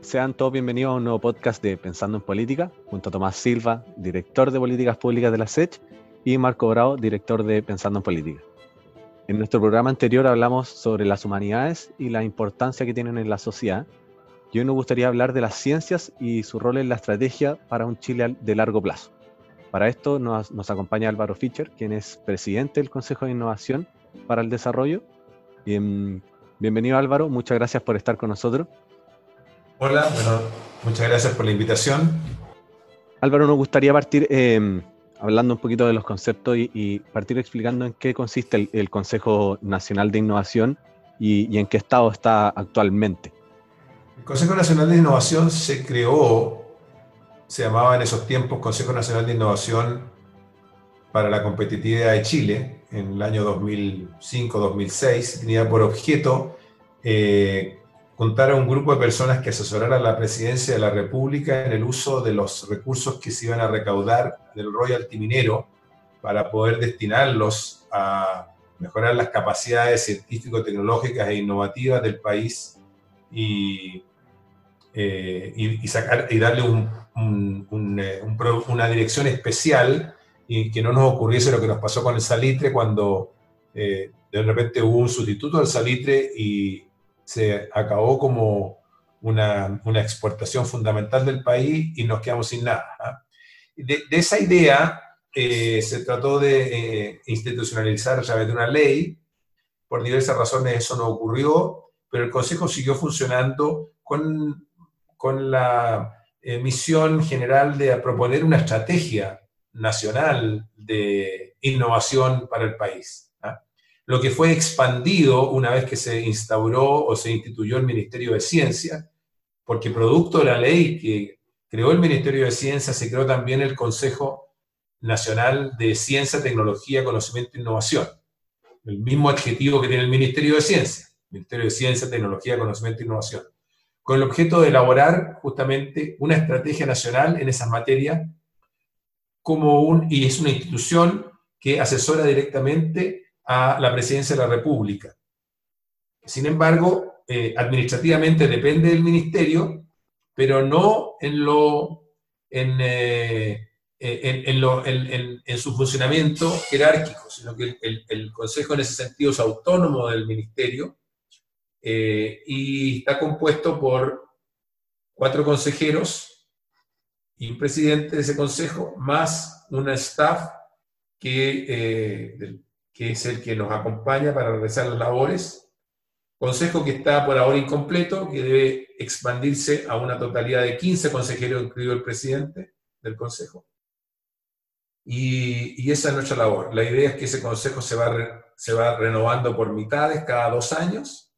Sean todos bienvenidos a un nuevo podcast de Pensando en Política, junto a Tomás Silva, director de Políticas Públicas de la SECH, y Marco Bravo, director de Pensando en Política. En nuestro programa anterior hablamos sobre las humanidades y la importancia que tienen en la sociedad. Y hoy nos gustaría hablar de las ciencias y su rol en la estrategia para un Chile de largo plazo. Para esto nos, acompaña Álvaro Fischer, quien es presidente del Consejo de Innovación para el Desarrollo. bienvenido Álvaro, muchas gracias por estar con nosotros. Hola, bueno, muchas gracias por la invitación. Álvaro, nos gustaría partir eh, hablando un poquito de los conceptos y, partir explicando en qué consiste el, Consejo Nacional de Innovación y, en qué estado está actualmente. El Consejo Nacional de Innovación se creó, se llamaba en esos tiempos Consejo Nacional de Innovación para la Competitividad de Chile, en el año 2005-2006, tenía por objeto eh, contar a un grupo de personas que asesoraran a la presidencia de la República en el uso de los recursos que se iban a recaudar del royalty minero para poder destinarlos a mejorar las capacidades científico-tecnológicas e innovativas del país y, eh, y, sacar, y darle un, eh, una dirección especial y que no nos ocurriese lo que nos pasó con el salitre cuando eh, de repente hubo un sustituto al salitre y se acabó como una, exportación fundamental del país y nos quedamos sin nada. ¿ah? De, esa idea eh, se trató de eh, institucionalizar a través de una ley. Por diversas razones eso no ocurrió, pero el Consejo siguió funcionando con, la eh, misión general de proponer una estrategia nacional de innovación para el país lo que fue expandido una vez que se instauró o se instituyó el Ministerio de Ciencia, porque producto de la ley que creó el Ministerio de Ciencia, se creó también el Consejo Nacional de Ciencia, Tecnología, Conocimiento e Innovación. El mismo adjetivo que tiene el Ministerio de Ciencia, Ministerio de Ciencia, Tecnología, Conocimiento e Innovación, con el objeto de elaborar justamente una estrategia nacional en esas materias, como un, y es una institución que asesora directamente a la presidencia de la República. Sin embargo, eh, administrativamente depende del ministerio, pero no en, lo, en, eh, en, su funcionamiento jerárquico, sino que el, Consejo en ese sentido es autónomo del ministerio eh, y está compuesto por cuatro consejeros y un presidente de ese consejo, más una staff que, que es el que nos acompaña para realizar las labores. Consejo que está por ahora incompleto, que debe expandirse a una totalidad de 15 consejeros, incluido el presidente del Consejo. Y, esa es nuestra labor. La idea es que ese Consejo se va, renovando por mitades cada dos años,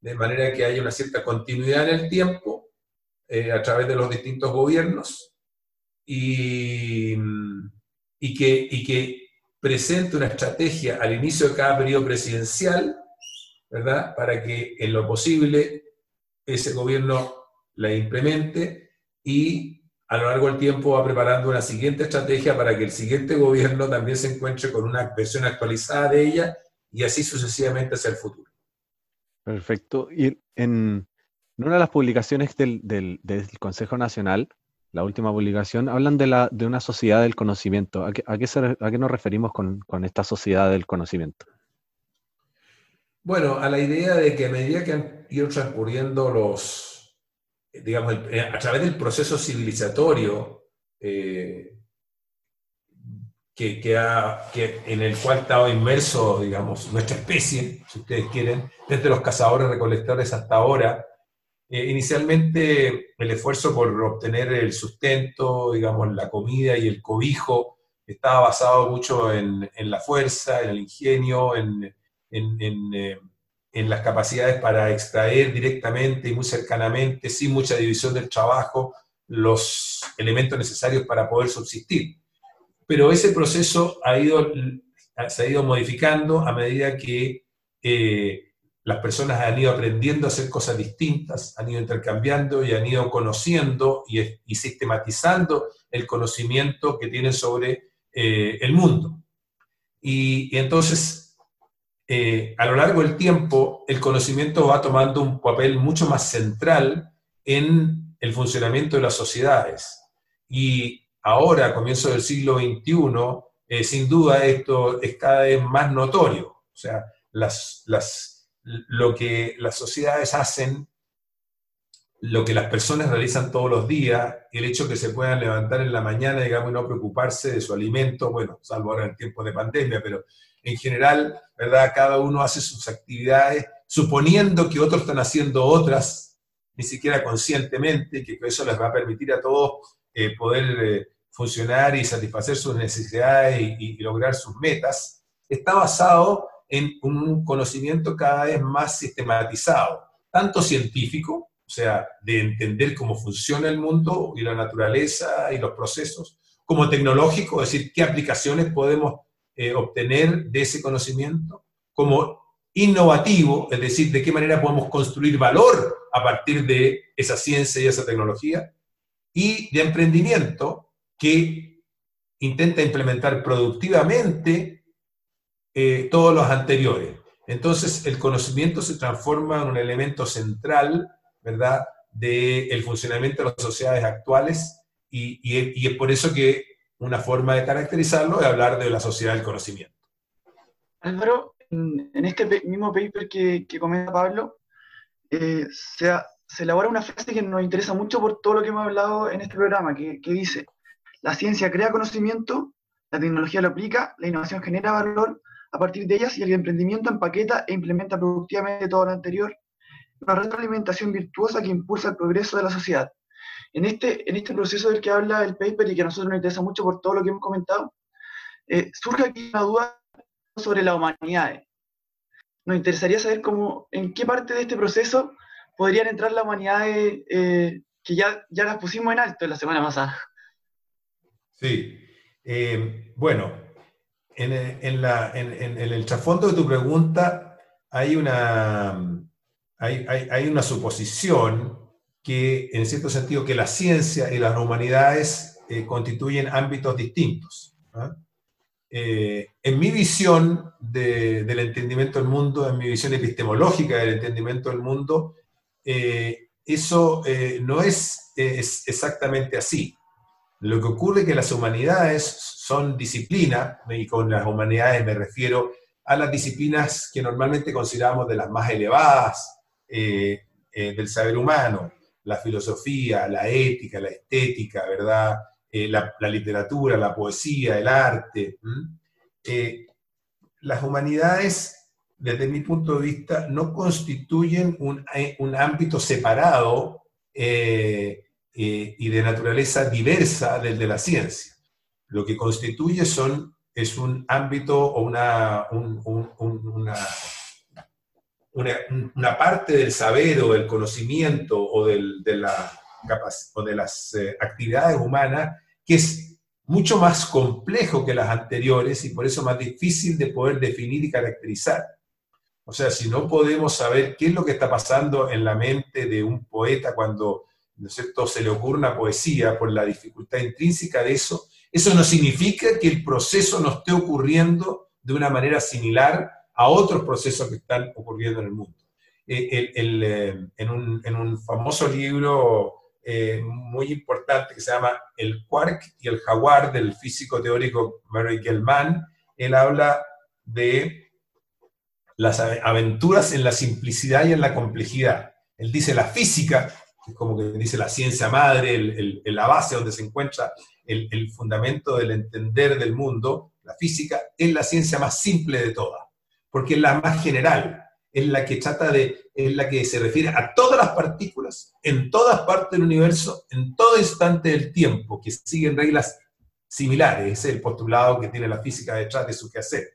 de manera que haya una cierta continuidad en el tiempo eh, a través de los distintos gobiernos y que presente una estrategia al inicio de cada periodo presidencial, ¿verdad? Para que en lo posible ese gobierno la implemente y a lo largo del tiempo va preparando una siguiente estrategia para que el siguiente gobierno también se encuentre con una versión actualizada de ella y así sucesivamente hacia el futuro. Perfecto. Y en una de las publicaciones del, del Consejo Nacional, la última publicación, hablan de, la, de una sociedad del conocimiento. ¿A qué, a qué, nos referimos con, esta sociedad del conocimiento? Bueno, a la idea de que a medida que han ido transcurriendo los, digamos, eh, a través del proceso civilizatorio eh, que, que, en el cual estaba inmerso, digamos, nuestra especie, si ustedes quieren, desde los cazadores recolectores hasta ahora, eh, inicialmente el esfuerzo por obtener el sustento, digamos, la comida y el cobijo estaba basado mucho en, la fuerza, en el ingenio, en, eh, en, las capacidades para extraer directamente y muy cercanamente, sin mucha división del trabajo, los elementos necesarios para poder subsistir. Pero ese proceso ha ido, se ha ido modificando a medida que eh, las personas han ido aprendiendo a hacer cosas distintas, han ido intercambiando y han ido conociendo y, sistematizando el conocimiento que tienen sobre eh, el mundo. Y, entonces, eh, a lo largo del tiempo, el conocimiento va tomando un papel mucho más central en el funcionamiento de las sociedades. Y ahora, a comienzo del siglo XXI, eh, sin duda esto es cada vez más notorio. O sea, las, las, lo que las sociedades hacen, lo que las personas realizan todos los días, el hecho que se puedan levantar en la mañana, digamos, y no preocuparse de su alimento, bueno, salvo ahora en tiempos de pandemia, pero en general, ¿verdad? Cada uno hace sus actividades suponiendo que otros están haciendo otras, ni siquiera conscientemente, que eso les va a permitir a todos eh, poder eh, funcionar y satisfacer sus necesidades y, lograr sus metas, está basado en un conocimiento cada vez más sistematizado, tanto científico, o sea, de entender cómo funciona el mundo y la naturaleza y los procesos, como tecnológico, es decir, qué aplicaciones podemos eh, obtener de ese conocimiento, como innovativo, es decir, de qué manera podemos construir valor a partir de esa ciencia y esa tecnología, y de emprendimiento que intenta implementar productivamente eh, todos los anteriores. Entonces, el conocimiento se transforma en un elemento central, ¿verdad?, del funcionamiento de las sociedades actuales y, y es por eso que una forma de caracterizarlo es hablar de la sociedad del conocimiento. Álvaro, en este mismo paper que, comenta Pablo, eh, se, elabora una frase que nos interesa mucho por todo lo que hemos hablado en este programa, que, dice, la ciencia crea conocimiento, la tecnología lo aplica, la innovación genera valor a partir de ellas y el emprendimiento empaqueta e implementa productivamente todo lo anterior, una retroalimentación virtuosa que impulsa el progreso de la sociedad. En este, en este proceso del que habla el paper y que a nosotros nos interesa mucho por todo lo que hemos comentado, eh, surge aquí una duda sobre la humanidad. Nos interesaría saber cómo, en qué parte de este proceso podrían entrar las humanidades eh, que ya, ya las pusimos en alto la semana pasada. Sí, eh, bueno, en, el trasfondo de tu pregunta hay una, hay, hay, una suposición que, en cierto sentido, que la ciencia y las humanidades eh, constituyen ámbitos distintos. ¿ah? Eh, en mi visión del entendimiento del mundo, en mi visión epistemológica del entendimiento del mundo, eh, eso no es, es, exactamente así. Lo que ocurre es que las humanidades son disciplinas, y con las humanidades me refiero a las disciplinas que normalmente consideramos de las más elevadas del saber humano, la filosofía, la ética, la estética, ¿verdad? Eh, la, literatura, la poesía, el arte. Eh, las humanidades, desde mi punto de vista, no constituyen un, eh, ámbito separado y de naturaleza diversa del de la ciencia. Lo que constituye son, es un ámbito o una, una, una, parte del saber o del conocimiento o del, de la o de las eh, actividades humanas, que es mucho más complejo que las anteriores y por eso más difícil de poder definir y caracterizar. O sea, si no podemos saber qué es lo que está pasando en la mente de un poeta cuando ¿no se le ocurre una poesía por la dificultad intrínseca de eso, eso no significa que el proceso no esté ocurriendo de una manera similar a otros procesos que están ocurriendo en el mundo. Eh, eh, en, un, famoso libro eh, muy importante que se llama El Quark y el Jaguar del físico teórico Murray Gell-Mann. Él habla de las aventuras en la simplicidad y en la complejidad. Él dice la física, como que dice la ciencia madre, el, la base donde se encuentra el, el fundamento del entender del mundo, la física, es la ciencia más simple de todas, porque es la más general, es la que trata de, es la que se refiere a todas las partículas, en todas partes del universo, en todo instante del tiempo, que siguen reglas similares, ese es el postulado que tiene la física detrás de su quehacer.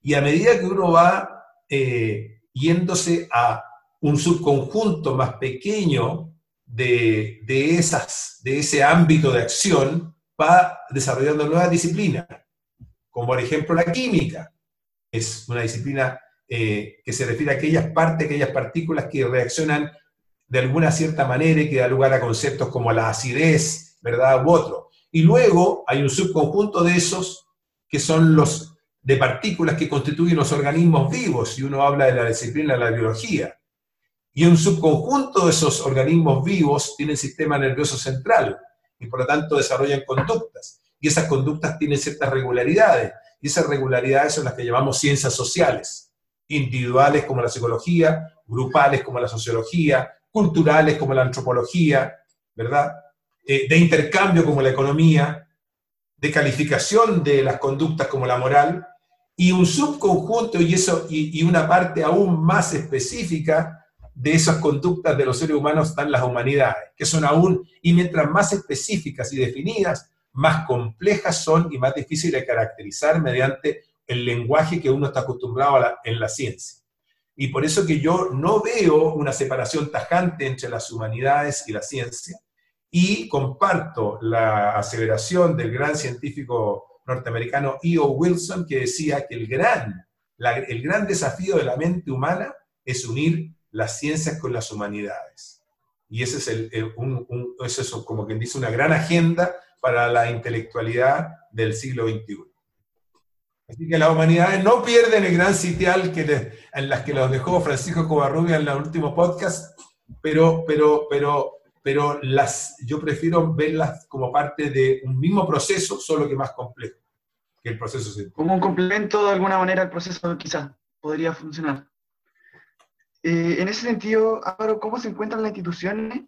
Y a medida que uno va eh, yéndose a un subconjunto más pequeño de, de, esas, de ese ámbito de acción, va desarrollando nuevas disciplinas, como por ejemplo la química. Es una disciplina eh, que se refiere a aquellas partes, aquellas partículas que reaccionan de alguna cierta manera y que da lugar a conceptos como la acidez, ¿verdad? U otro. Y luego hay un subconjunto de esos que son los de partículas que constituyen los organismos vivos, y uno habla de la disciplina de la biología. Y un subconjunto de esos organismos vivos tienen sistema nervioso central y por lo tanto desarrollan conductas. Y esas conductas tienen ciertas regularidades. Y esas regularidades son las que llamamos ciencias sociales, individuales como la psicología, grupales como la sociología, culturales como la antropología, ¿verdad? Eh, de intercambio como la economía, de calificación de las conductas como la moral, y un subconjunto y, eso, y, una parte aún más específica de esas conductas de los seres humanos están las humanidades, que son aún, y mientras más específicas y definidas, más complejas son y más difíciles de caracterizar mediante el lenguaje que uno está acostumbrado en la ciencia. Y por eso que yo no veo una separación tajante entre las humanidades y la ciencia, y comparto la aseveración del gran científico norteamericano E.O. Wilson, que decía que el gran, el gran desafío de la mente humana es unir las ciencias con las humanidades. Y ese es, el, eso es como quien dice una gran agenda para la intelectualidad del siglo XXI. Así que las humanidades no pierden el gran sitial que en las que los dejó Francisco Covarrubia en el último podcast, pero, pero, pero, pero las, yo prefiero verlas como parte de un mismo proceso, solo que más complejo que el proceso Como un complemento de alguna manera al proceso quizás podría funcionar. Eh, en ese sentido, Álvaro, ¿cómo se encuentran las instituciones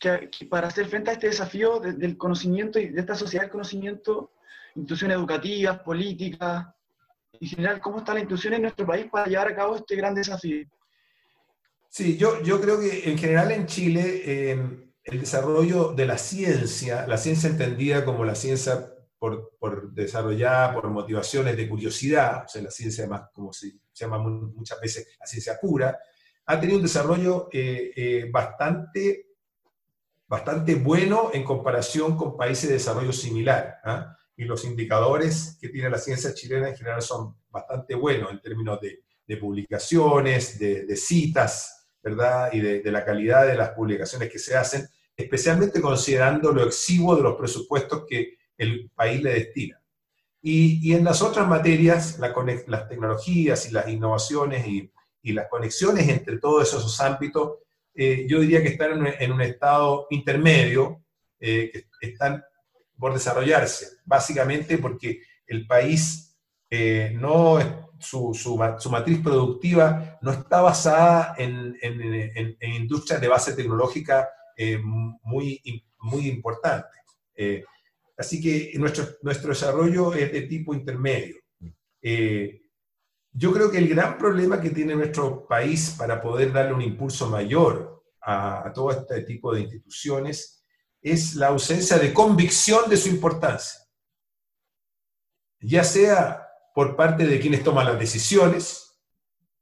que, para hacer frente a este desafío del conocimiento y de esta sociedad del conocimiento, instituciones educativas, políticas, en general, cómo está la institución en nuestro país para llevar a cabo este gran desafío? Sí, yo, yo creo que en general en Chile eh, el desarrollo de la ciencia, la ciencia entendida como la ciencia por, por desarrollada por motivaciones de curiosidad, o sea, la ciencia más, como se llama muchas veces la ciencia pura, ha tenido un desarrollo eh, eh, bastante, bastante bueno en comparación con países de desarrollo similar. ¿ah? Y los indicadores que tiene la ciencia chilena en general son bastante buenos en términos de, publicaciones, de, citas, ¿verdad? Y de, la calidad de las publicaciones que se hacen, especialmente considerando lo exiguo de los presupuestos que el país le destina. Y, en las otras materias, la, las tecnologías y las innovaciones y, y las conexiones entre todos esos ámbitos, eh, yo diría que están en un, estado intermedio, eh, que están por desarrollarse, básicamente porque el país eh, no, su, su, su, matriz productiva no está basada en, en, en, industrias de base tecnológica muy, muy importantes. así que nuestro, nuestro desarrollo es de tipo intermedio. Eh, yo creo que el gran problema que tiene nuestro país para poder darle un impulso mayor a, todo este tipo de instituciones es la ausencia de convicción de su importancia. Ya sea por parte de quienes toman las decisiones,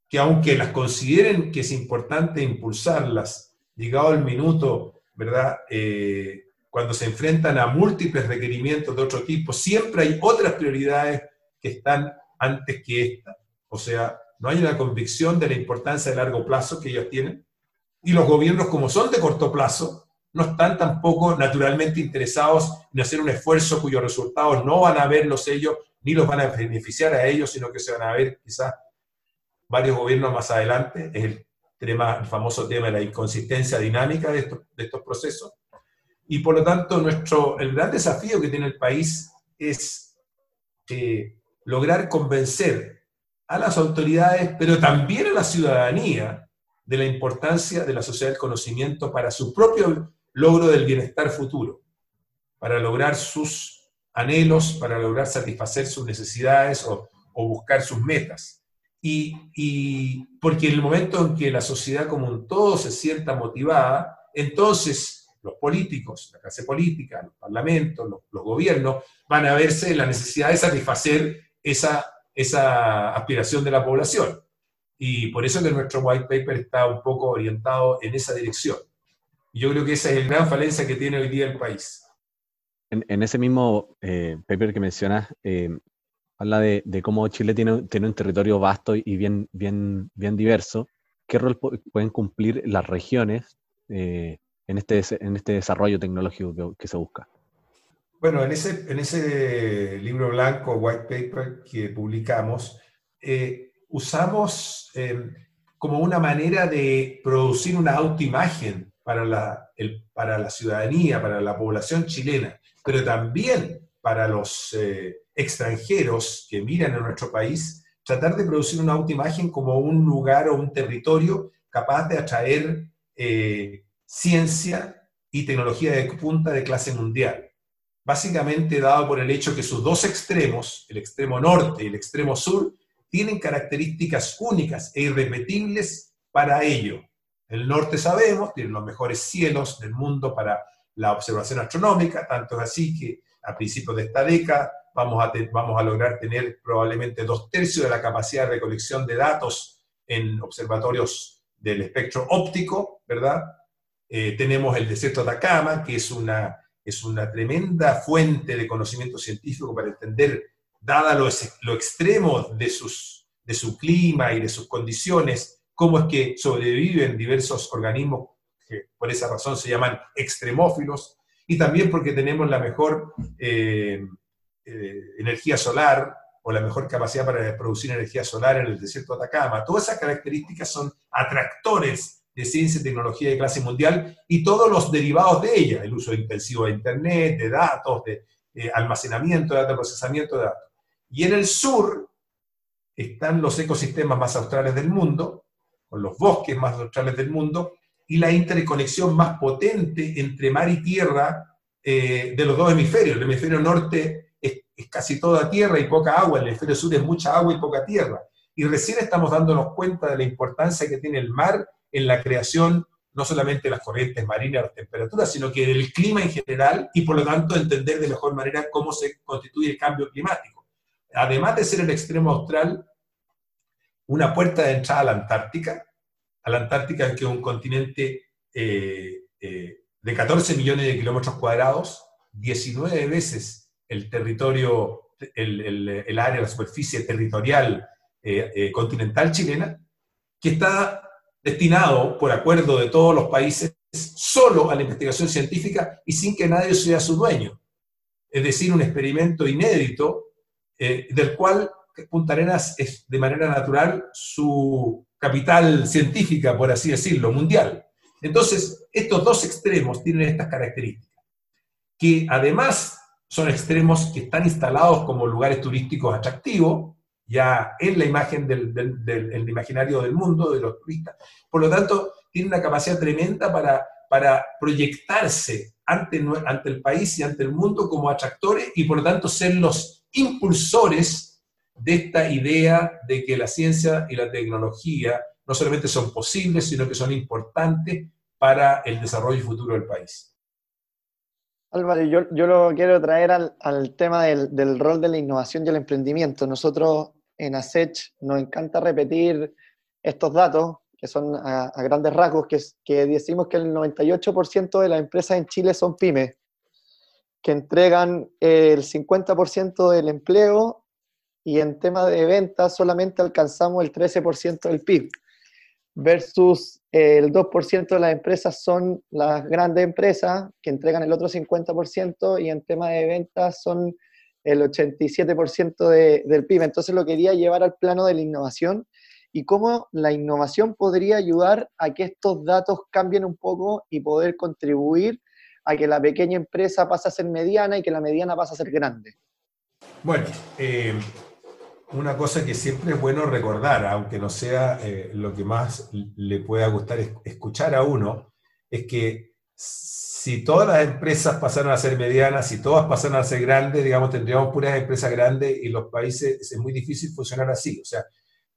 que aunque las consideren que es importante impulsarlas, llegado el minuto, ¿verdad? Eh, cuando se enfrentan a múltiples requerimientos de otro tipo, siempre hay otras prioridades que están antes que esta. O sea, no hay una convicción de la importancia de largo plazo que ellos tienen. Y los gobiernos, como son de corto plazo, no están tampoco naturalmente interesados en hacer un esfuerzo cuyos resultados no van a verlos ellos, ni los van a beneficiar a ellos, sino que se van a ver quizás varios gobiernos más adelante. Es el, tema, el famoso tema de la inconsistencia dinámica de estos, procesos. Y por lo tanto, nuestro, el gran desafío que tiene el país es eh, lograr convencer a las autoridades, pero también a la ciudadanía, de la importancia de la sociedad del conocimiento para su propio logro del bienestar futuro, para lograr sus anhelos, para lograr satisfacer sus necesidades o, buscar sus metas. Y, porque en el momento en que la sociedad como un todo se sienta motivada, entonces los políticos, la clase política, los parlamentos, los, los gobiernos, van a verse la necesidad de satisfacer esa esa aspiración de la población. Y por eso que nuestro white paper está un poco orientado en esa dirección. Yo creo que esa es la gran falencia que tiene hoy día el país. En, ese mismo eh, paper que mencionas, eh, habla de, cómo Chile tiene, tiene, un territorio vasto y bien, bien, bien diverso. ¿Qué rol pueden cumplir las regiones eh, en, este, en este desarrollo tecnológico que se busca? Bueno, en ese, en ese libro blanco, white paper que publicamos, eh, usamos, eh, como una manera de producir una autoimagen para la, para la ciudadanía, para la población chilena, pero también para los eh, extranjeros que miran a nuestro país, tratar de producir una autoimagen como un lugar o un territorio capaz de atraer eh, ciencia y tecnología de punta de clase mundial. Básicamente dado por el hecho que sus dos extremos, el extremo norte y el extremo sur, tienen características únicas e irrepetibles para ello. El norte sabemos, tiene los mejores cielos del mundo para la observación astronómica, tanto es así que a principios de esta década vamos a, vamos a lograr tener probablemente dos tercios de la capacidad de recolección de datos en observatorios del espectro óptico, ¿verdad? Eh, tenemos el desierto de Atacama, que es una, es una tremenda fuente de conocimiento científico para entender, dada lo, extremo de, sus, de su clima y de sus condiciones, cómo es que sobreviven diversos organismos que por esa razón se llaman extremófilos, y también porque tenemos la mejor eh, eh, energía solar o la mejor capacidad para producir energía solar en el desierto de Atacama. Todas esas características son atractores de ciencia y tecnología de clase mundial y todos los derivados de ella, el uso intensivo de Internet, de datos, de almacenamiento de datos, procesamiento de datos. Y en el sur están los ecosistemas más australes del mundo, con los bosques más australes del mundo, y la interconexión más potente entre mar y tierra eh, de los dos hemisferios. El hemisferio norte es, casi toda tierra y poca agua, el hemisferio sur es mucha agua y poca tierra. Y recién estamos dándonos cuenta de la importancia que tiene el mar en la creación no solamente de las corrientes marinas, las temperaturas, sino que del clima en general y por lo tanto entender de mejor manera cómo se constituye el cambio climático. Además de ser el extremo austral, una puerta de entrada a la Antártica, a la Antártica, que es un continente eh, eh, de 14 millones de kilómetros cuadrados, 19 veces el territorio, el, área, la superficie territorial eh, continental chilena, que está destinado, por acuerdo de todos los países, solo a la investigación científica y sin que nadie sea su dueño. Es decir, un experimento inédito del cual Punta Arenas es de manera natural su capital científica, por así decirlo, mundial. Entonces, estos dos extremos tienen estas características, que además son extremos que están instalados como lugares turísticos atractivos, ya en la imagen del, imaginario del mundo, de los turistas. Por lo tanto, tienen una capacidad tremenda para, para proyectarse ante, ante el país y ante el mundo como atractores y por lo tanto ser los impulsores de esta idea de que la ciencia y la tecnología no solamente son posibles, sino que son importantes para el desarrollo futuro del país. Álvaro, yo, yo lo quiero traer al, al tema del, del, rol de la innovación y el emprendimiento. Nosotros en ASECH nos encanta repetir estos datos, que son a, grandes rasgos, que, que decimos que el 98% de las empresas en Chile son pymes, que entregan el 50% del empleo y en tema de ventas solamente alcanzamos el 13% del PIB, versus el 2% de las empresas son las grandes empresas que entregan el otro 50% y en tema de ventas son el 87% de, del PIB. Entonces lo quería llevar al plano de la innovación y cómo la innovación podría ayudar a que estos datos cambien un poco y poder contribuir a que la pequeña empresa pase a ser mediana y que la mediana pase a ser grande. Bueno, eh, una cosa que siempre es bueno recordar, aunque no sea eh, lo que más le pueda gustar escuchar a uno, es que si todas las empresas pasaran a ser medianas, si todas pasaran a ser grandes, digamos, tendríamos puras empresas grandes y los países es muy difícil funcionar así. O sea,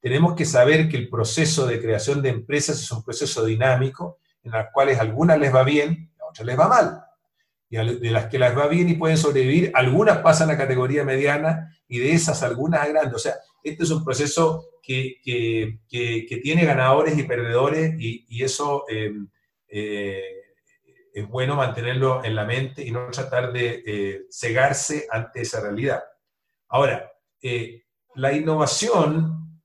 tenemos que saber que el proceso de creación de empresas es un proceso dinámico en el cual algunas les va bien, a otras les va mal de las que las va bien y pueden sobrevivir, algunas pasan a categoría mediana y de esas algunas a grandes. O sea, este es un proceso que, que, tiene ganadores y perdedores y, eso eh, eh, es bueno mantenerlo en la mente y no tratar de eh, cegarse ante esa realidad. Ahora, la innovación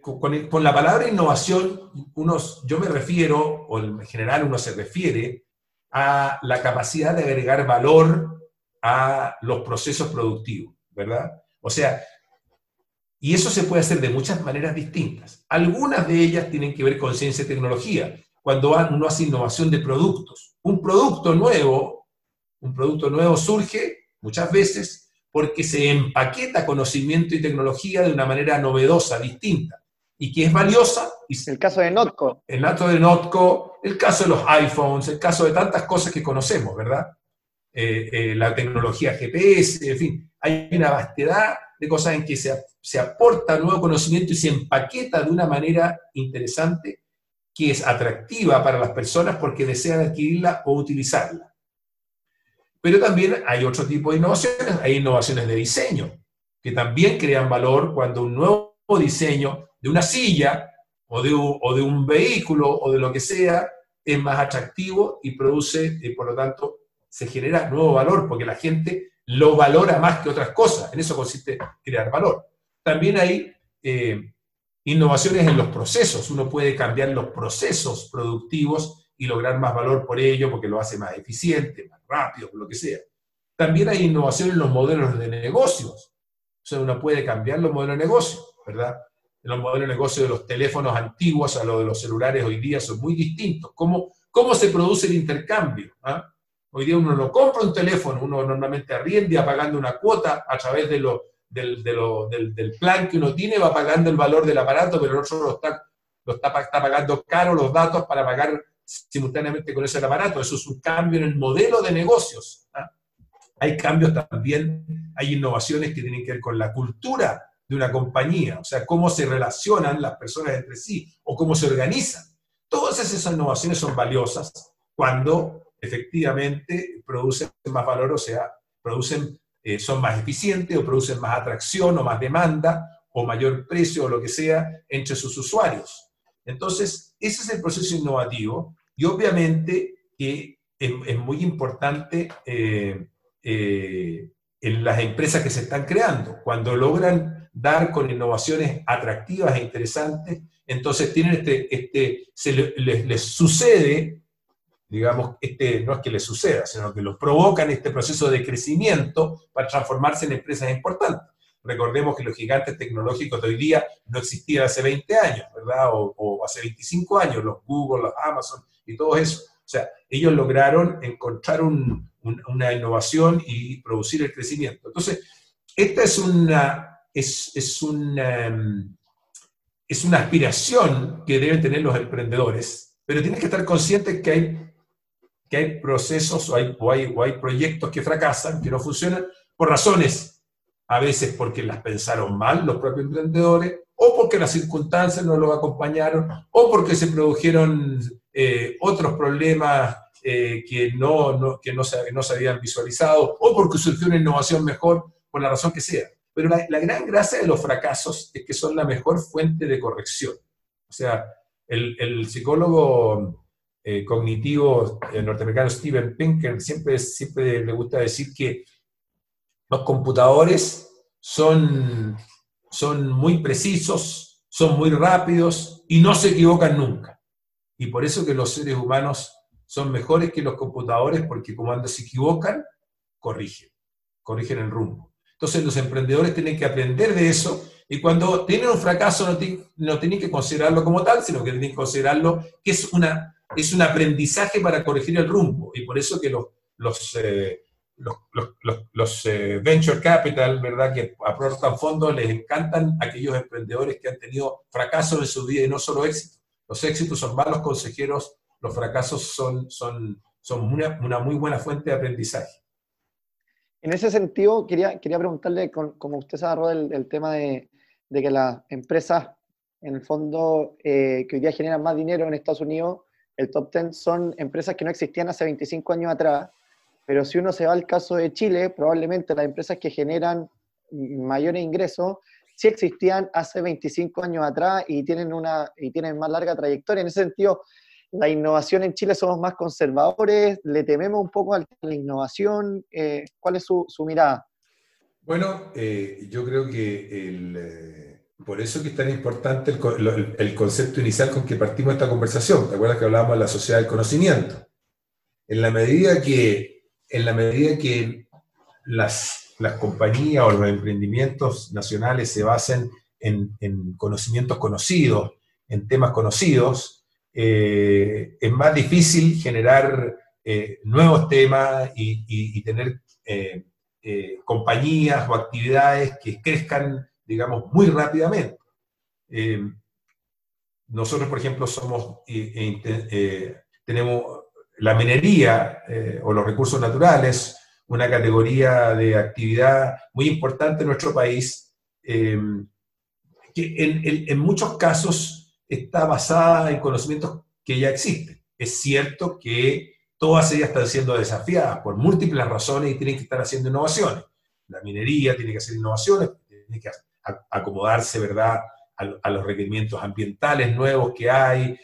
con, la palabra innovación, unos, yo me refiero, o en general uno se refiere, a la capacidad de agregar valor a los procesos productivos, ¿verdad? O sea, Y eso se puede hacer de muchas maneras distintas. Algunas de ellas tienen que ver con ciencia y tecnología, cuando uno hace innovación de productos. Un producto nuevo, un producto nuevo surge muchas veces porque se empaqueta conocimiento y tecnología de una manera novedosa, distinta, y que es valiosa. el caso de Notco. El caso de Notco, el caso de los iPhones, el caso de tantas cosas que conocemos, ¿verdad? Eh, eh, la tecnología GPS, en fin, hay una vastedad de cosas en que se, se aporta nuevo conocimiento y se empaqueta de una manera interesante que es atractiva para las personas porque desean adquirirla o utilizarla. Pero también hay otro tipo de innovaciones, hay innovaciones de diseño, que también crean valor cuando un nuevo diseño de una silla o de un, vehículo o de lo que sea es más atractivo y produce, y por lo tanto, se genera nuevo valor porque la gente lo valora más que otras cosas. En eso consiste crear valor. También hay eh, innovaciones en los procesos. Uno puede cambiar los procesos productivos y lograr más valor por ello porque lo hace más eficiente, más rápido, lo que sea. También hay innovación en los modelos de negocios. O sea, uno puede cambiar los modelos de negocio, ¿verdad? Los modelos de negocio de los teléfonos antiguos a los de los celulares hoy día son muy distintos. ¿Cómo, cómo se produce el intercambio? ¿Ah? Hoy día uno no compra un teléfono, uno normalmente arriende pagando una cuota a través de lo, del, del, plan que uno tiene, va pagando el valor del aparato, pero el otro lo está, lo está, está pagando caro los datos para pagar simultáneamente con ese aparato. Eso es un cambio en el modelo de negocios. ¿ah? Hay cambios también, hay innovaciones que tienen que ver con la cultura de una compañía, o sea, cómo se relacionan las personas entre sí o cómo se organizan. Todas esas innovaciones son valiosas cuando efectivamente producen más valor, o sea, producen, eh, son más eficientes o producen más atracción o más demanda o mayor precio o lo que sea entre sus usuarios. Entonces, ese es el proceso innovativo y obviamente que es, muy importante eh, eh, en las empresas que se están creando. Cuando logran dar con innovaciones atractivas e interesantes, entonces tienen este, este se les, sucede, digamos, este, no es que les suceda, sino que los provocan este proceso de crecimiento para transformarse en empresas importantes. Recordemos que los gigantes tecnológicos de hoy día no existían hace 20 años, ¿verdad? O, hace 25 años, los Google, los Amazon y todo eso. O sea, ellos lograron encontrar una innovación y producir el crecimiento. Entonces, esta es una, es, es, una, es una aspiración que deben tener los emprendedores, pero tienes que estar consciente que hay, que hay procesos o hay, o hay, o hay proyectos que fracasan, que no funcionan, por razones a veces porque las pensaron mal los propios emprendedores, o porque las circunstancias no los acompañaron, o porque se produjeron eh, otros problemas eh, que, no, que no, se, no se habían visualizado, o porque surgió una innovación mejor, por la razón que sea. Pero la, gran gracia de los fracasos es que son la mejor fuente de corrección. O sea, el, psicólogo eh, cognitivo norteamericano Steven Pinker siempre, siempre le gusta decir que los computadores son, son muy precisos, son muy rápidos y no se equivocan nunca. Y por eso que los seres humanos son mejores que los computadores porque cuando se equivocan, corrigen, corrigen el rumbo. Entonces los emprendedores tienen que aprender de eso y cuando tienen un fracaso no, tienen que considerarlo como tal, sino que tienen que considerarlo que es, una, es un aprendizaje para corregir el rumbo. Y por eso que los, los, eh, los, eh, venture capital, ¿verdad? Que aportan fondos, les encantan aquellos emprendedores que han tenido fracasos en su vida y no solo éxitos. Los éxitos son malos consejeros, los fracasos son, son, son una, una muy buena fuente de aprendizaje. En ese sentido, quería, quería preguntarle, como usted se agarró del, tema de, de, que las empresas, en el fondo, eh, que hoy día generan más dinero en Estados Unidos, el top 10 son empresas que no existían hace 25 años atrás, pero si uno se va al caso de Chile, probablemente las empresas que generan mayores ingresos sí existían hace 25 años atrás y tienen, una, y tienen más larga trayectoria. En ese sentido, la innovación en Chile somos más conservadores, le tememos un poco a la innovación. Eh, ¿Cuál es su, mirada? Bueno, eh, yo creo que eh, por eso que es tan importante el, concepto inicial con que partimos esta conversación. ¿Te acuerdas que hablábamos de la sociedad del conocimiento? En la medida que en la medida que las, las compañías o los emprendimientos nacionales se basen en, conocimientos conocidos, en temas conocidos, eh, es más difícil generar nuevos temas y, tener eh, compañías o actividades que crezcan, digamos, muy rápidamente. nosotros, por ejemplo, somos, tenemos la minería o los recursos naturales, una categoría de actividad muy importante en nuestro país, que en, muchos casos está basada en conocimientos que ya existen. Es cierto que todas ellas están siendo desafiadas por múltiples razones y tienen que estar haciendo innovaciones. La minería tiene que hacer innovaciones, tiene que acomodarse, ¿verdad?, a, los requerimientos ambientales nuevos que hay,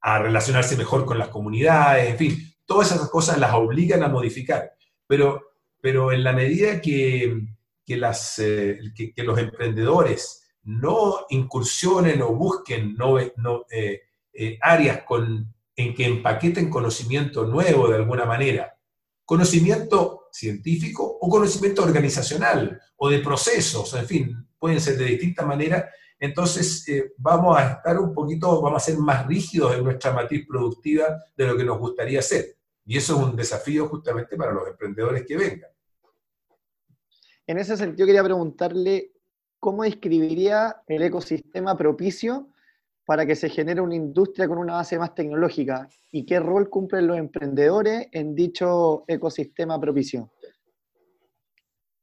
a, relacionarse mejor con las comunidades, en fin, todas esas cosas las obligan a modificar. Pero, pero en la medida que, las, eh, que los emprendedores no incursionen o busquen no, eh, eh, áreas con, en que empaqueten conocimiento nuevo de alguna manera, conocimiento científico o conocimiento organizacional o de procesos, en fin, pueden ser de distintas maneras, entonces eh, vamos a estar un poquito, vamos a ser más rígidos en nuestra matriz productiva de lo que nos gustaría hacer. Y eso es un desafío justamente para los emprendedores que vengan. En ese sentido quería preguntarle ¿cómo describiría el ecosistema propicio para que se genere una industria con una base más tecnológica? ¿Y qué rol cumplen los emprendedores en dicho ecosistema propicio?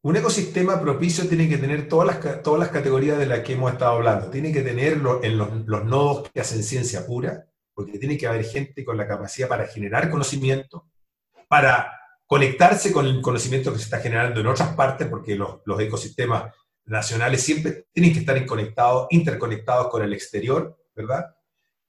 Un ecosistema propicio tiene que tener todas las, todas las categorías de las que hemos estado hablando. Tiene que tener en los, los nodos que hacen ciencia pura, porque tiene que haber gente con la capacidad para generar conocimiento, para conectarse con el conocimiento que se está generando en otras partes, porque los, los ecosistemas nacionales siempre tienen que estar conectados, interconectados con el exterior, ¿verdad?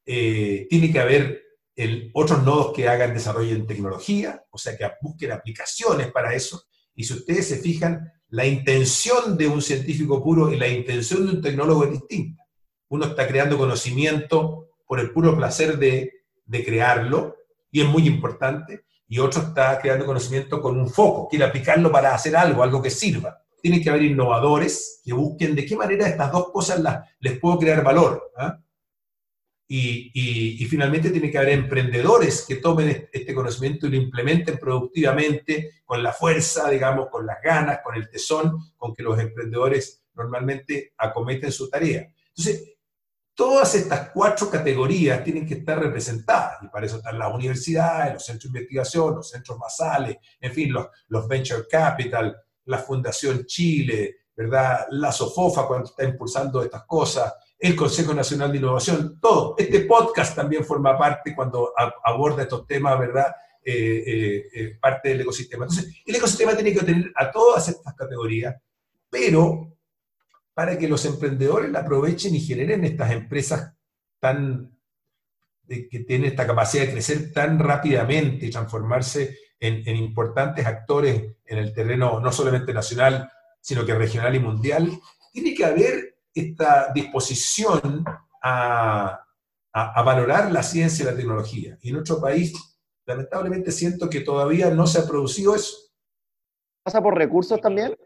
Eh, tiene que haber el, otros nodos que hagan desarrollo en tecnología, o sea, que busquen aplicaciones para eso. Y si ustedes se fijan, la intención de un científico puro y la intención de un tecnólogo es distinta. Uno está creando conocimiento por el puro placer de, crearlo, y es muy importante, y otro está creando conocimiento con un foco, quiere aplicarlo para hacer algo, algo que sirva tiene que haber innovadores que busquen de qué manera estas dos cosas las, les puedo crear valor. ¿ah? Y, finalmente tiene que haber emprendedores que tomen este conocimiento y lo implementen productivamente con la fuerza, digamos, con las ganas, con el tesón con que los emprendedores normalmente acometen su tarea. Entonces, todas estas cuatro categorías tienen que estar representadas y para eso están las universidades, los centros de investigación, los centros basales, en fin, los, los venture capital, la Fundación Chile, ¿verdad? La SOFOFA cuando está impulsando estas cosas, el Consejo Nacional de Innovación, todo. Este podcast también forma parte cuando aborda estos temas, ¿verdad? Eh, eh, parte del ecosistema. Entonces, el ecosistema tiene que tener a todas estas categorías, pero para que los emprendedores la aprovechen y generen estas empresas tan que tienen esta capacidad de crecer tan rápidamente y transformarse en, importantes actores en el terreno no solamente nacional, sino que regional y mundial, tiene que haber esta disposición a, valorar la ciencia y la tecnología. Y en nuestro país, lamentablemente, siento que todavía no se ha producido eso. ¿Pasa por recursos también?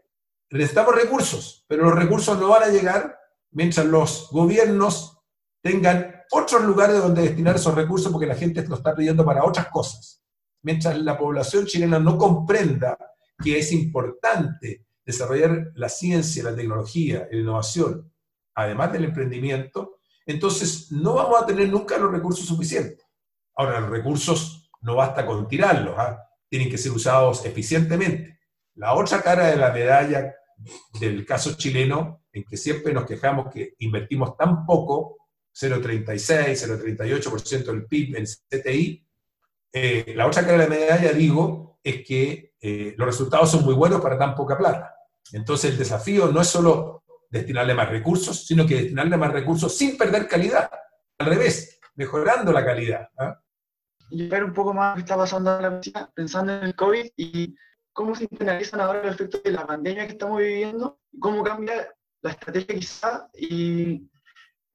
Necesitamos recursos, pero los recursos no van a llegar mientras los gobiernos tengan otros lugares donde destinar esos recursos porque la gente lo está pidiendo para otras cosas mientras la población chilena no comprenda que es importante desarrollar la ciencia, la tecnología, la innovación, además del emprendimiento, entonces no vamos a tener nunca los recursos suficientes. Ahora, los recursos no basta con tirarlos, ¿ah? tienen que ser usados eficientemente. La otra cara de la medalla del caso chileno, en que siempre nos quejamos que invertimos tan poco, 0,36, 0,38% del PIB en CTI, eh, la otra cara de la medalla, digo, es que eh, los resultados son muy buenos para tan poca plata. Entonces el desafío no es solo destinarle más recursos, sino que destinarle más recursos sin perder calidad. Al revés, mejorando la calidad. ¿ah? Y ver un poco más qué está pasando en la medicina, pensando en el COVID y cómo se internalizan ahora los efectos de la pandemia que estamos viviendo, cómo cambia la estrategia quizá y,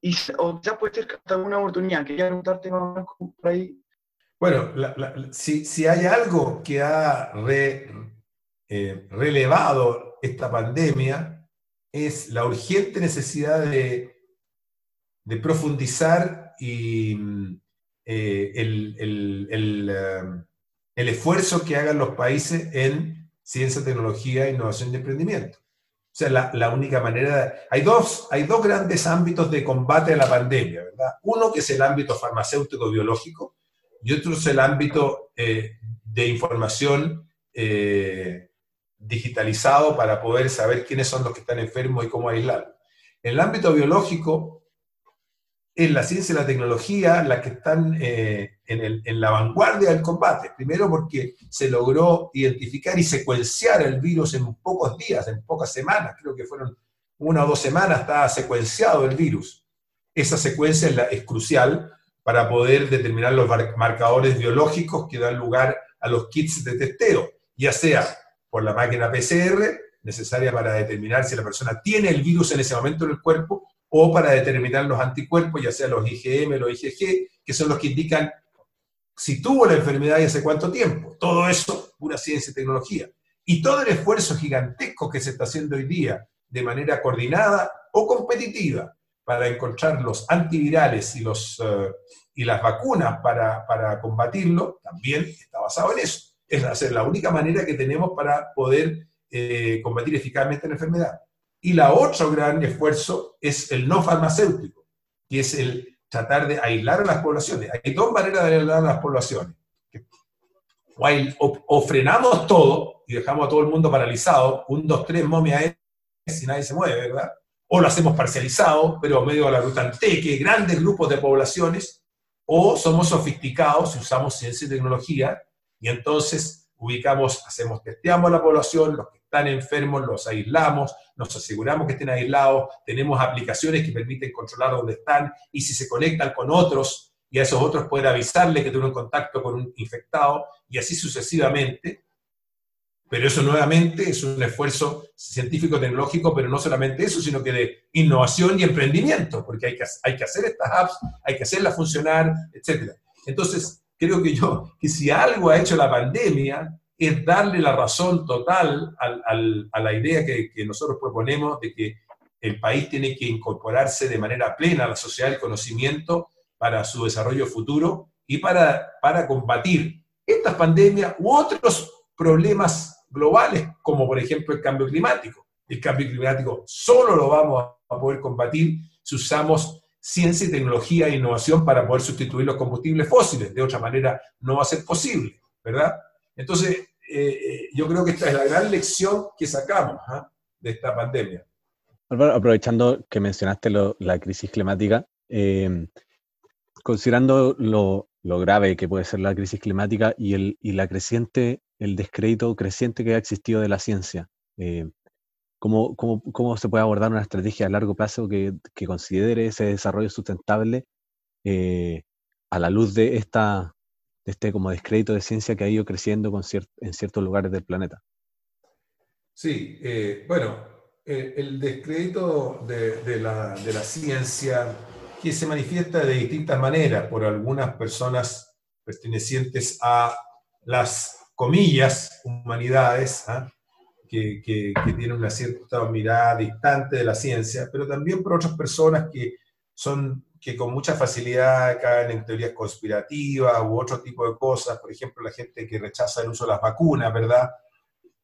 y o quizás puede ser hasta una oportunidad. Quería preguntarte más por ahí bueno, si, hay algo que ha eh, relevado esta pandemia, es la urgente necesidad de, profundizar y eh, el, eh, el, esfuerzo que hagan los países en ciencia, tecnología, innovación y emprendimiento. O sea, la, única manera... hay, dos, hay dos grandes ámbitos de combate a la pandemia, ¿verdad? Uno que es el ámbito farmacéutico-biológico y otro es el ámbito eh, de información digitalizado para poder saber quiénes son los que están enfermos y cómo aislarlos. En el ámbito biológico, es la ciencia y la tecnología las que están eh, en, la vanguardia del combate. Primero porque se logró identificar y secuenciar el virus en pocos días, en pocas semanas, creo que fueron una o dos semanas, estaba secuenciado el virus. Esa secuencia es, es crucial para poder determinar los marcadores biológicos que dan lugar a los kits de testeo, ya sea por la máquina PCR, necesaria para determinar si la persona tiene el virus en ese momento en el cuerpo, o para determinar los anticuerpos, ya sea los IgM, los IgG, que son los que indican si tuvo la enfermedad y hace cuánto tiempo. Todo eso, pura ciencia y tecnología. Y todo el esfuerzo gigantesco que se está haciendo hoy día de manera coordinada o competitiva para encontrar los antivirales y, los, eh, y las vacunas para, para combatirlo, también está basado en eso es hacer la única manera que tenemos para poder eh, combatir eficazmente la enfermedad. Y la otro gran esfuerzo es el no farmacéutico, que es el tratar de aislar a las poblaciones. Hay dos maneras de aislar a las poblaciones. O, frenamos todo y dejamos a todo el mundo paralizado, un, dos, tres, momia es, si nadie se mueve, ¿verdad? O lo hacemos parcializado, pero medio de la ruta que grandes grupos de poblaciones, o somos sofisticados y usamos ciencia y tecnología y entonces ubicamos, hacemos, testeamos a la población, los que están enfermos los aislamos, nos aseguramos que estén aislados, tenemos aplicaciones que permiten controlar dónde están y si se conectan con otros y a esos otros poder avisarle que tuvieron contacto con un infectado y así sucesivamente. Pero eso nuevamente es un esfuerzo científico-tecnológico, pero no solamente eso, sino que de innovación y emprendimiento, porque hay que, hay que hacer estas apps, hay que hacerlas funcionar, etc. Entonces, creo que yo, que si algo ha hecho la pandemia es darle la razón total a la idea que, nosotros proponemos de que el país tiene que incorporarse de manera plena a la sociedad del conocimiento para su desarrollo futuro y para, para combatir estas pandemias u otros problemas globales, como por ejemplo el cambio climático. El cambio climático solo lo vamos a poder combatir si usamos ciencia y tecnología e innovación para poder sustituir los combustibles fósiles. De otra manera, no va a ser posible, ¿verdad? Entonces, eh, eh, yo creo que esta es la gran lección que sacamos ¿ah? de esta pandemia. aprovechando que mencionaste la crisis climática, eh, considerando lo, grave que puede ser la crisis climática y el, y la creciente, el descrédito creciente que ha existido de la ciencia, ¿Cómo, cómo, cómo se puede abordar una estrategia a largo plazo que, que considere ese desarrollo sustentable eh, a la luz de, esta, de este como descrédito de ciencia que ha ido creciendo en ciertos lugares del planeta? Sí, eh, bueno, eh, el descrédito de, la, de, la, ciencia que se manifiesta de distintas maneras por algunas personas pertenecientes a las comillas humanidades, ¿ah? Que, que, tienen una cierta mirada distante de la ciencia, pero también por otras personas que son que con mucha facilidad caen en teorías conspirativas u otro tipo de cosas, por ejemplo, la gente que rechaza el uso de las vacunas, ¿verdad?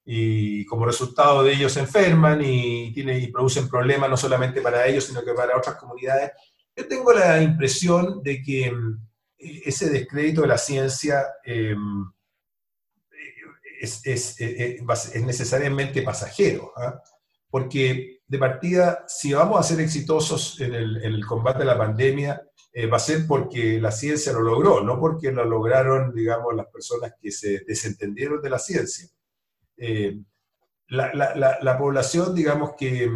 Y como resultado de ellos se enferman y, tienen, y producen problemas no solamente para ellos, sino que para otras comunidades. Yo tengo la impresión de que mm, ese descrédito de la ciencia eh, eh, eh, es, necesariamente pasajero, ¿ah? porque de partida, si vamos a ser exitosos en el, combate a la pandemia, eh, va a ser porque la ciencia lo logró, no porque lo lograron, digamos, las personas que se desentendieron de la ciencia. la, la, la, población, digamos, que,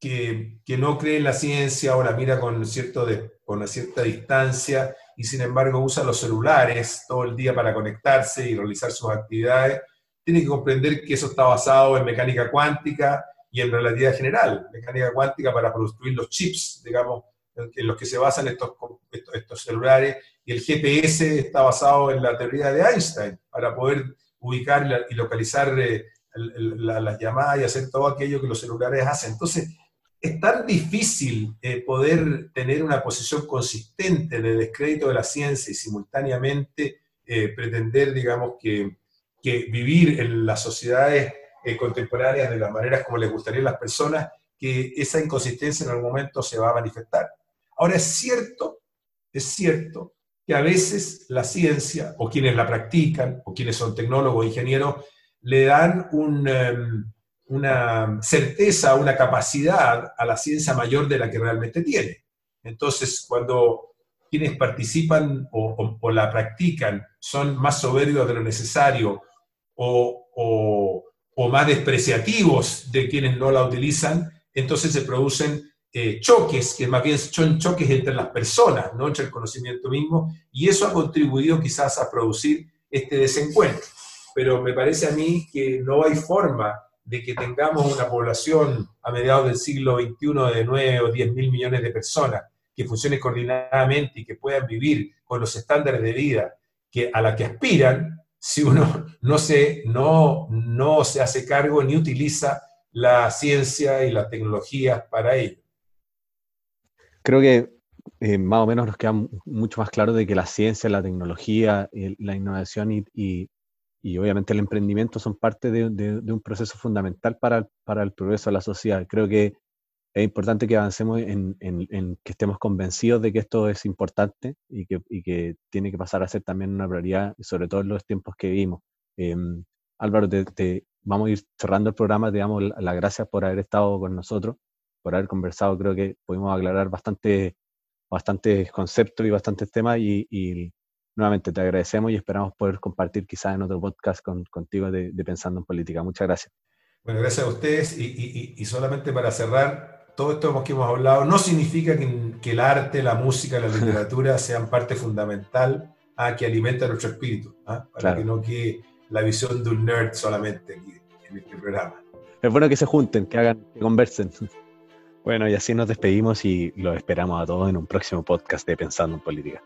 que, que, no cree en la ciencia o la mira con, cierto con una cierta distancia, y sin embargo usa los celulares todo el día para conectarse y realizar sus actividades, tiene que comprender que eso está basado en mecánica cuántica y en relatividad general. Mecánica cuántica para construir los chips, digamos, en los que se basan estos, estos, celulares, y el GPS está basado en la teoría de Einstein para poder ubicar y localizar eh, las llamadas y hacer todo aquello que los celulares hacen. Entonces, es tan difícil eh, poder tener una posición consistente de descrédito de la ciencia y simultáneamente eh, pretender, digamos, que, que, vivir en las sociedades eh, contemporáneas de las maneras como les gustaría a las personas, que esa inconsistencia en algún momento se va a manifestar. Ahora, es cierto, es cierto que a veces la ciencia, o quienes la practican, o quienes son tecnólogos, ingenieros, le dan un... Em, una certeza, una capacidad a la ciencia mayor de la que realmente tiene. Entonces, cuando quienes participan o, la practican son más soberbios de lo necesario o, más despreciativos de quienes no la utilizan, entonces se producen eh, choques, que más bien son choques entre las personas, no entre el conocimiento mismo, y eso ha contribuido quizás a producir este desencuentro. Pero me parece a mí que no hay forma de que tengamos una población a mediados del siglo XXI de 9 o 10 mil millones de personas que funcione coordinadamente y que puedan vivir con los estándares de vida que, a la que aspiran, si uno no se, no, no se hace cargo ni utiliza la ciencia y la tecnología para ello. Creo que eh, más o menos nos queda mucho más claro de que la ciencia, la tecnología, la innovación y obviamente el emprendimiento son parte de, un proceso fundamental para, para, el progreso de la sociedad. Creo que es importante que avancemos en, que estemos convencidos de que esto es importante y que, que, tiene que pasar a ser también una prioridad, sobre todo en los tiempos que vivimos. Em, Álvaro, te, vamos a ir cerrando el programa, te damos las gracias por haber estado con nosotros, por haber conversado, creo que pudimos aclarar bastante, bastantes conceptos y bastantes temas y, y nuevamente te agradecemos y esperamos poder compartir quizás en otro podcast contigo de, Pensando en Política. Muchas gracias. Bueno, gracias a ustedes y, solamente para cerrar, todo esto que hemos hablado no significa que, el arte, la música, la literatura sean parte fundamental a que alimenta nuestro espíritu, ¿ah? para que no quede la visión de un nerd solamente aquí en este programa. Es bueno que se junten, que hagan, que conversen. Bueno, y así nos despedimos y los esperamos a todos en un próximo podcast de Pensando en Política.